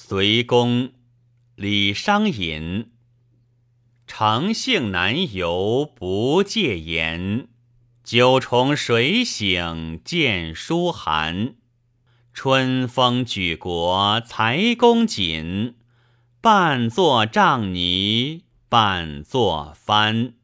随公李商隐，长信难游不借言，九重水醒见书函。春风举国才公瑾，半作帐泥半作帆。